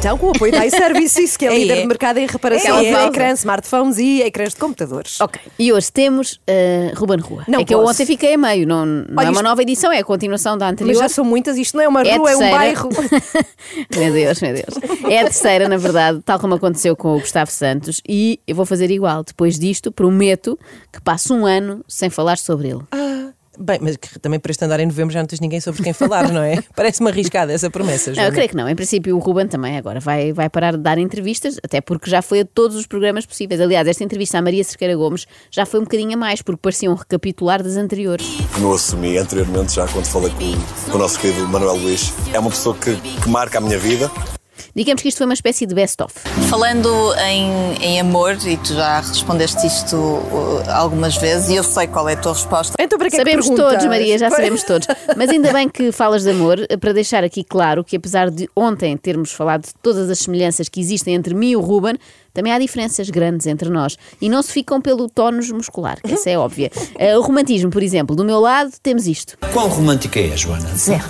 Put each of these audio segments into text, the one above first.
Então, com o apoio da iServices, que é É, líder é. de mercado em reparação É, de ecrãs, smartphones e ecrãs de computadores. Ok, e hoje temos uh, Ruben Rua. Não é que eu posso. ontem fiquei a meio, não, não Olha, é uma isto- nova edição, é a continuação da anterior. Mas já são muitas, isto não é uma rua, é um bairro. meu Deus, meu Deus. É a terceira, na verdade, tal como aconteceu com o Gustavo Santos, e eu vou fazer igual. Depois disto, prometo que passo um ano sem falar sobre ele. Bem, mas que também para este andar em novembro já não tens ninguém sobre quem falar, não é? Parece-me arriscada essa promessa, Não, eu creio que não. Em princípio, o Ruben também agora vai, vai parar de dar entrevistas, até porque já foi a todos os programas possíveis. Aliás, esta entrevista à Maria Cerqueira Gomes já foi um bocadinho a mais, porque parecia um recapitular das anteriores. como eu assumi anteriormente, já quando falei com, com o nosso querido Manuel Luís, é uma pessoa que, que marca a minha vida. Digamos que isto foi uma espécie de best-of. Falando em, em amor, e tu já respondeste isto uh, algumas vezes, e eu sei qual é a tua resposta. Então, para que é que Sabemos todos, Maria, já sabemos todos. Mas ainda bem que falas de amor, para deixar aqui claro que apesar de ontem termos falado de todas as semelhanças que existem entre mim e o Ruben, também há diferenças grandes entre nós. E não se ficam pelo tónus muscular, que essa é óbvia. Eh, o romantismo, por exemplo, do meu lado temos isto. Quão romântica é, Joana? Zero.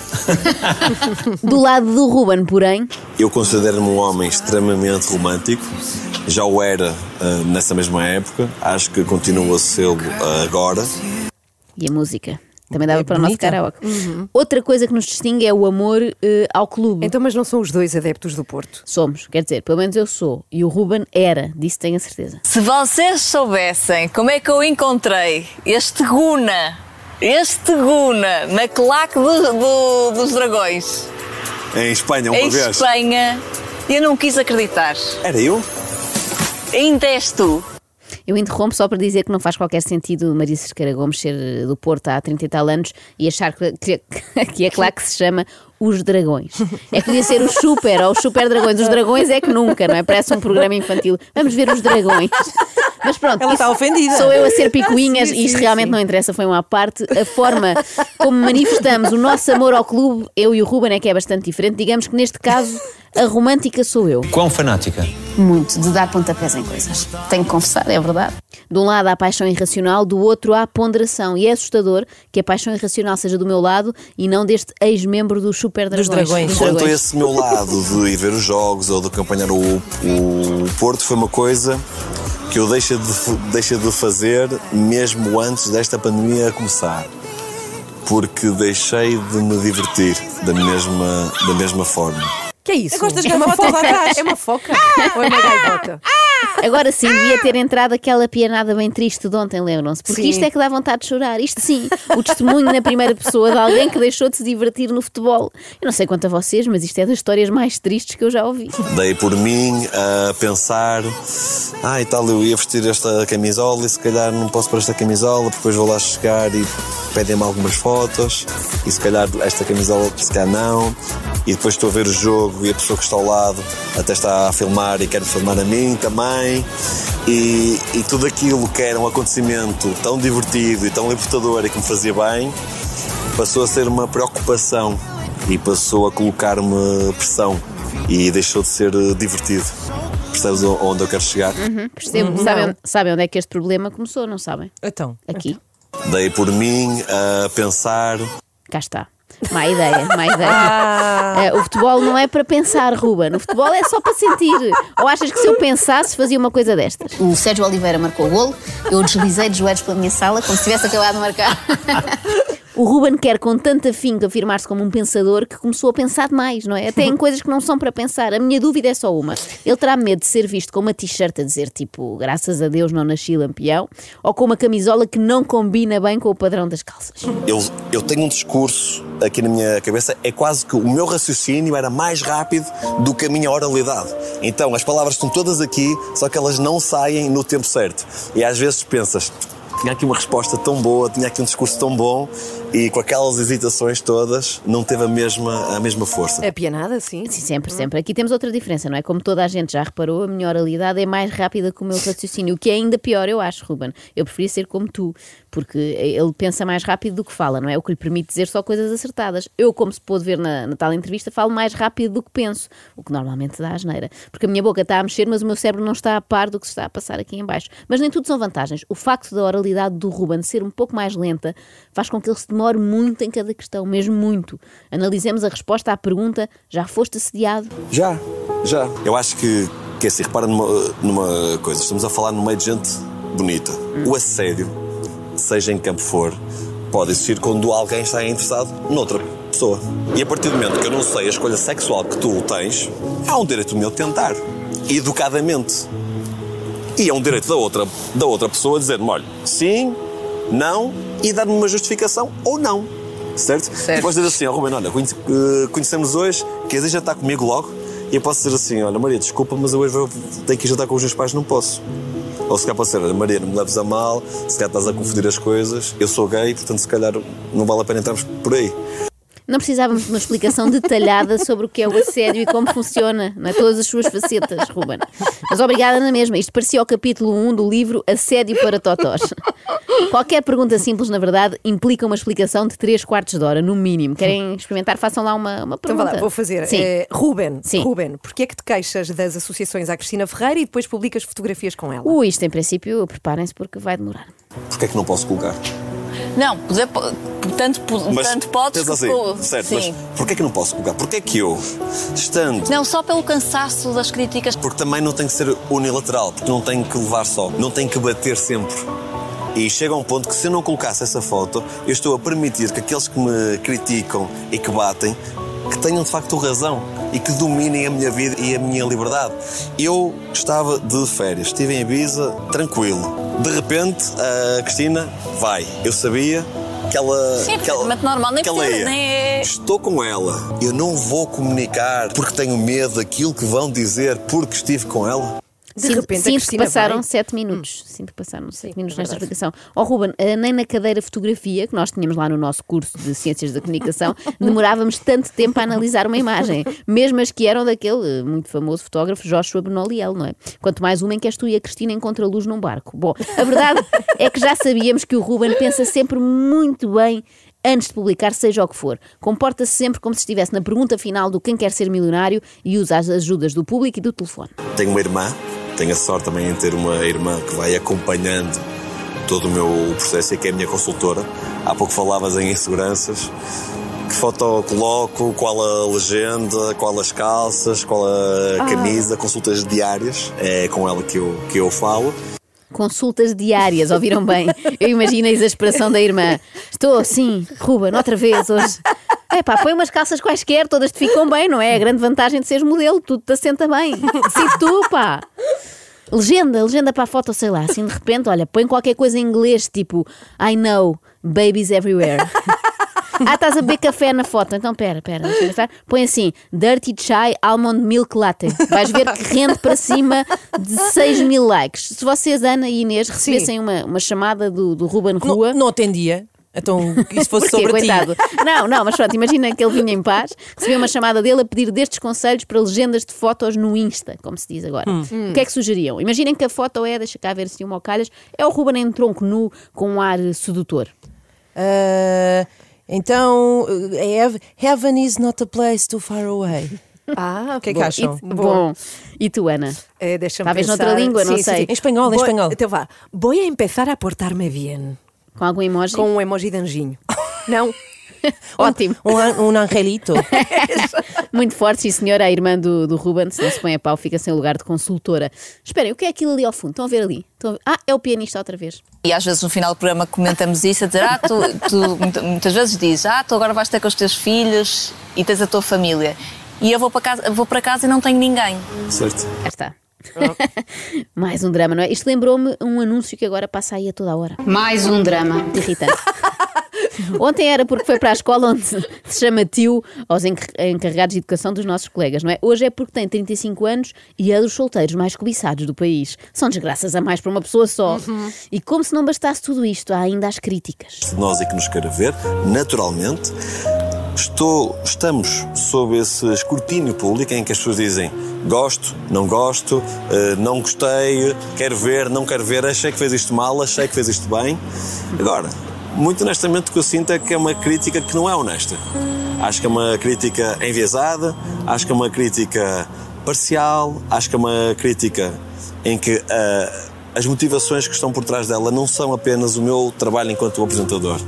Do lado do Ruben, porém, Eu considero-me um homem extremamente romântico. Já o era ah, nessa mesma época. Acho que continuo a ser agora. e a música. Também dava É para o nosso karaoke. Outra coisa que nos distingue é o amor eh, ao clube. Então, mas não são os dois adeptos do Porto. Somos, quer dizer, pelo menos eu sou. E o Ruben era, disso tenho a certeza. Se vocês soubessem como é que eu encontrei este Guna, este Guna, na claque do- do- dos dragões, Em Espanha, uma em vez. Espanha, eu não quis acreditar. Era eu? Ainda és tu. Eu interrompo só para dizer que não faz qualquer sentido Maria Cerqueira Gomes ser eh, do Porto há 30 e tal anos e achar que, que, que é claro que se chama Os Dragões. É que podia ser os Super ou os Super Dragões. Os Dragões é que nunca, não é? Parece um programa infantil. Vamos ver os Dragões. Mas pronto, Ela está ofendida. Sou eu a ser picuinhas Sim, e isto sim, realmente sim. não interessa, foi uma à parte. A forma como manifestamos o nosso amor ao clube, eu e o Ruben, é que é bastante diferente. Digamos que neste caso a romântica sou eu. Quão fanática? Muito, de dar pontapés em coisas. Tenho que confessar, é verdade. De um lado há a paixão irracional, do outro há a ponderação. E é assustador que a paixão irracional seja do meu lado e não deste ex-membro dos Super Dragões. Dos Dragões. Dos Quanto a esse meu lado de ir ver os jogos ou de acompanhar o, o Porto, foi uma coisa que eu deixei de, deixei de fazer mesmo antes desta pandemia começar. Porque deixei de me divertir da mesma, da mesma forma. Que é isso? Eu gosto das é uma gaivotas foca. lá atrás. É uma foca? Ou é uma gaivota? Agora sim, devia ter entrado aquela pianada bem triste de ontem, lembram-se? Porque Sim. isto é que dá vontade de chorar. Isto sim, o testemunho na primeira pessoa de alguém que deixou de se divertir no futebol. Eu não sei quanto a vocês, mas isto é das histórias mais tristes que eu já ouvi. Dei por mim a pensar: ah, e tal, eu ia vestir esta camisola e se calhar não posso pôr esta camisola, porque depois vou lá chegar e pedem-me algumas fotos e se calhar esta camisola, se calhar não. E depois estou a ver o jogo e a pessoa que está ao lado até está a filmar e quer filmar a mim também. E, e tudo aquilo que era um acontecimento tão divertido e tão libertador e que me fazia bem passou a ser uma preocupação e passou a colocar-me pressão e deixou de ser eh, divertido. Percebes onde eu quero chegar? Percebo. Sabem, sabem onde é que este problema começou, não sabem? Então, Aqui. Dei por mim a pensar. Cá está. Má ideia, má ideia. Eh, o futebol não é para pensar, Ruben. O futebol é só para sentir. Ou achas que se eu pensasse fazia uma coisa destas? O Sérgio Oliveira marcou o golo, eu deslizei de joelhos pela minha sala como se tivesse acabado de marcar. O Ruben quer com tanto afinco afirmar-se como um pensador que começou a pensar demais, não é? Até em coisas que não são para pensar. A minha dúvida é só uma. Ele terá medo de ser visto com uma t-shirt a dizer tipo, graças a Deus não nasci lampião, ou com uma camisola que não combina bem com o padrão das calças. Eu, eu tenho um discurso aqui na minha cabeça, é quase que o meu raciocínio era mais rápido do que a minha oralidade. Então as palavras estão todas aqui, só que elas não saem no tempo certo. E às vezes pensas. Tinha aqui uma resposta tão boa, tinha aqui um discurso tão bom e com aquelas hesitações todas não teve a mesma, a mesma força. A pianada, sim. Sim, sempre, sempre. Aqui temos outra diferença, não é? Como toda a gente já reparou, a minha oralidade é mais rápida que o meu raciocínio, o que é ainda pior, eu acho, Ruben. Eu preferia ser como tu, porque ele pensa mais rápido do que fala, não é? O que lhe permite dizer só coisas acertadas. Eu, como se pôde ver na, na tal entrevista, falo mais rápido do que penso, o que normalmente dá asneira. Porque a minha boca está a mexer, mas o meu cérebro não está a par do que se está a passar aqui em baixo. Mas nem tudo são vantagens. O facto da oralidade do Ruben ser um pouco mais lenta faz com que ele se demore muito em cada questão, mesmo muito. Analisemos a resposta à pergunta: já foste assediado? Já, já. Eu acho que, que assim, repara numa, numa coisa, estamos a falar no meio de gente bonita. O assédio, seja em campo for, pode existir quando alguém está interessado noutra pessoa. E a partir do momento que eu não sei a escolha sexual que tu tens, há um direito meu de tentar. Educadamente. E é um direito da outra, da outra pessoa dizer-me, olha, sim, não, e dar-me uma justificação ou não. Certo? Certo. Depois dizer assim, ó Ruben, olha, conhece- eh, conhecemos hoje, queres ir jantar comigo logo? E eu posso dizer assim, olha Maria, desculpa, mas eu hoje vou- tenho que ir jantar com os meus pais, não posso. Ou se calhar pode ser, olha Maria, não me leves a mal, se calhar estás a confundir as coisas, eu sou gay, portanto se calhar não vale a pena entrarmos por aí. Não precisávamos de uma explicação detalhada sobre o que é o assédio e como funciona, não é? todas as suas facetas, Ruben. Mas obrigada na mesma. Isto parecia o capítulo 1 do livro Assédio para Totós. Qualquer pergunta simples, na verdade, implica uma explicação de 3 quartos de hora, no mínimo. Querem experimentar? Façam lá uma, uma Então pergunta. vá lá, vou fazer. Sim. Eh, Ruben, Sim. Ruben, porquê é que te queixas das associações à Cristina Ferreira e depois publicas fotografias com ela? Ui, isto em princípio, preparem-se porque vai demorar. Porquê é que não posso colocar? Não, poder, po- tanto, po- tanto podes que assim, po- certo, Sim. mas porquê é que não posso colocar? Porquê é que eu, estando Não, só pelo cansaço das críticas. Porque também não tem que ser unilateral, porque não tem que levar só, não tem que bater sempre. E chega a um ponto que se eu não colocasse essa foto, eu estou a permitir que aqueles que me criticam e que batem, que tenham de facto razão e que dominem a minha vida e a minha liberdade. Eu estava de férias, estive em Ibiza, tranquilo. De repente, a Cristina vai. Eu sabia que ela. Sim, que ela, normal, nem que ela ia. nem é- Estou com ela. Eu não vou comunicar porque tenho medo daquilo que vão dizer porque estive com ela. De Sinto- repente sinto que passaram vai. sete minutos. Sinto que passaram sete minutos nesta explicação. Ó Ruben, eh, nem na cadeira fotografia, que nós tínhamos lá no nosso curso de Ciências da Comunicação, demorávamos tanto tempo a analisar uma imagem. Mesmo as que eram daquele eh, muito famoso fotógrafo Joshua Benoliel, não é? Quanto mais uma em que és tu e a Cristina encontram luz num barco. Bom, a verdade é que já sabíamos que o Ruben pensa sempre muito bem antes de publicar, seja o que for. Comporta-se sempre como se estivesse na pergunta final do quem quer ser milionário e usa as ajudas do público e do telefone. Tenho uma irmã, tenho a sorte também em ter uma irmã que vai acompanhando todo o meu processo e que é a minha consultora. Há pouco falavas em inseguranças. Que foto coloco, qual a legenda, qual as calças, qual a camisa, consultas diárias. É com ela que eu, que eu falo. Consultas diárias, ouviram bem? Eu imagino a exasperação da irmã. Estou, sim, Ruben, outra vez hoje. Epá, põe umas calças quaisquer, todas te ficam bem, não é? A grande vantagem de seres modelo, tudo te assenta bem. Se tu, pá. Legenda, legenda para a foto, sei lá, assim de repente, olha, põe qualquer coisa em inglês, tipo I know, babies everywhere. Ah, estás a beber café na foto. Então, pera, pera, deixa eu pensar. Põe assim: Dirty Chai Almond Milk Latte. Vais ver que rende para cima de 6 mil likes. Se vocês, Ana e Inês, recebessem uma, uma chamada do, do Ruben Rua. Não, não atendia. Então, isso fosse Porquê, sobre coitado? ti. Não, não, mas pronto, imagina que ele vinha em paz, recebeu uma chamada dele a pedir destes conselhos para legendas de fotos no Insta, como se diz agora. O que é que sugeriam? Imaginem que a foto é, deixa cá ver se uma calhas, é o Ruben em tronco nu com um ar sedutor. Ah, então, heaven is not a place too far away. Ah, O que é que acham? E, bom, e tu, Ana? Eh, deixa-me Talvez pensar. noutra língua, não Sim, sei. sim. Em espanhol, em espanhol. Então vá. Vou a empezar a portar-me bien. Com algum emoji? Com um emoji de anjinho. Não. Ótimo. Um, an- um angelito. Muito forte, sim senhora, a irmã do, do Ruben, se não se põe a pau, fica sem lugar de consultora. Esperem, o que é aquilo ali ao fundo? Estão a ver ali? A ver? Ah, é o pianista outra vez. E às vezes no final do programa comentamos isso, a dizer, ah, tu, tu muita- muitas vezes dizes, ah, tu agora vais ter com os teus filhos e tens a tua família. E eu vou para casa, vou para casa e não tenho ninguém. Certo? Cá está. Mais um drama, não é? Isto lembrou-me um anúncio que agora passa aí a toda a hora. Mais um drama. Muito irritante. Ontem era porque foi para a escola onde se chama tio aos encar- encarregados de educação dos nossos colegas, não é? Hoje é porque tem 35 anos e é dos solteiros mais cobiçados do país. São desgraças a mais para uma pessoa só. E como se não bastasse tudo isto, há ainda as críticas. de nós e que nos queira ver, naturalmente. Estou, estamos sob esse escrutínio público em que as pessoas dizem gosto, não gosto, eh, não gostei, quero ver, não quero ver, achei que fez isto mal, achei que fez isto bem. Agora, muito honestamente, o que eu sinto é que é uma crítica que não é honesta. Acho que é uma crítica enviesada, acho que é uma crítica parcial, acho que é uma crítica em que eh, as motivações que estão por trás dela não são apenas o meu trabalho enquanto apresentador.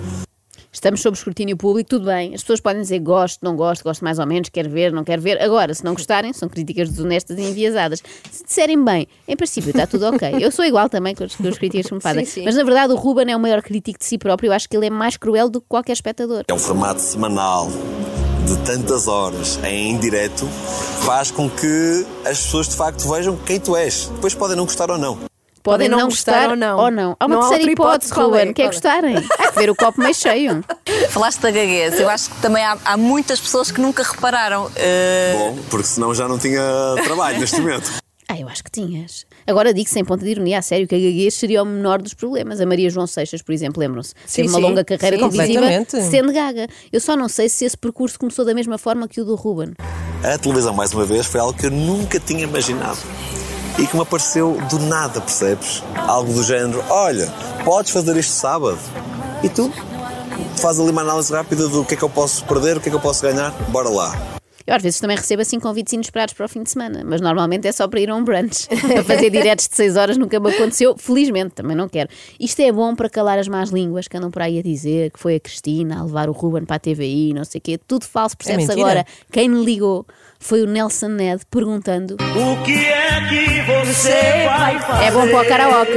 Estamos sob escrutínio público, tudo bem. As pessoas podem dizer gosto, não gosto, gosto mais ou menos, quero ver, não quero ver. Agora, se não gostarem, são críticas desonestas e enviesadas. Se disserem bem, em princípio está tudo ok. Eu sou igual também com as, com as críticas que me fazem. Sim, sim. Mas na verdade o Ruben é o maior crítico de si próprio. Eu acho que ele é mais cruel do que qualquer espectador. É um formato semanal de tantas horas em direto faz com que as pessoas de facto vejam quem tu és. Depois podem não gostar ou não. Podem não, gostar, ou não. Há uma Não há terceira outra hipótese, Ruben. é? Qual é? gostarem? Há que ver o copo meio cheio. Falaste da gaguez. Eu acho que também há, há muitas pessoas que nunca repararam. eh, Bom, porque senão já não tinha trabalho neste momento. Ah, eu acho que tinhas. Agora digo sem ponto de ironia, a sério, que a gaguez seria o menor dos problemas. A Maria João Seixas, por exemplo, lembram-se? Sim, Teve uma sim. longa carreira Sim, televisiva sendo gaga. Eu só não sei se esse percurso começou da mesma forma que o do Ruben. A televisão, mais uma vez, foi algo que eu nunca tinha imaginado. E que me apareceu do nada, percebes? Algo do género: olha, podes fazer isto sábado. E tu faz ali uma análise rápida do que é que eu posso perder, o que é que eu posso ganhar. Bora lá. Eu às vezes também recebo assim convites inesperados para o fim de semana, mas normalmente é só para ir a um brunch. para fazer diretos de 6 horas nunca me aconteceu, felizmente, também não quero. Isto é bom para calar as más línguas que andam por aí a dizer que foi a Cristina a levar o Ruben para a TVI, não sei o quê. Tudo falso, percebe-se mentira. agora. Quem me ligou foi o Nelson Ned perguntando O que é que você vai fazer? É bom para o karaoke.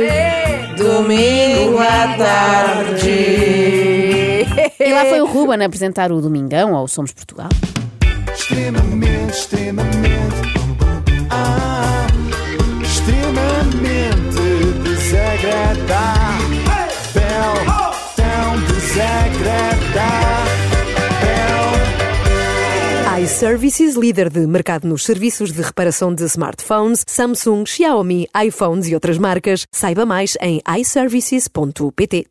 Domingo à tarde. E lá foi o Ruben a apresentar o Domingão ou o Somos Portugal. Extremamente, extremamente. Ah, extremamente desagradável. Tão desagradável. iServices, líder de mercado nos serviços de reparação de smartphones, Samsung, Xiaomi, iPhones e outras marcas. Saiba mais em iServices.pt.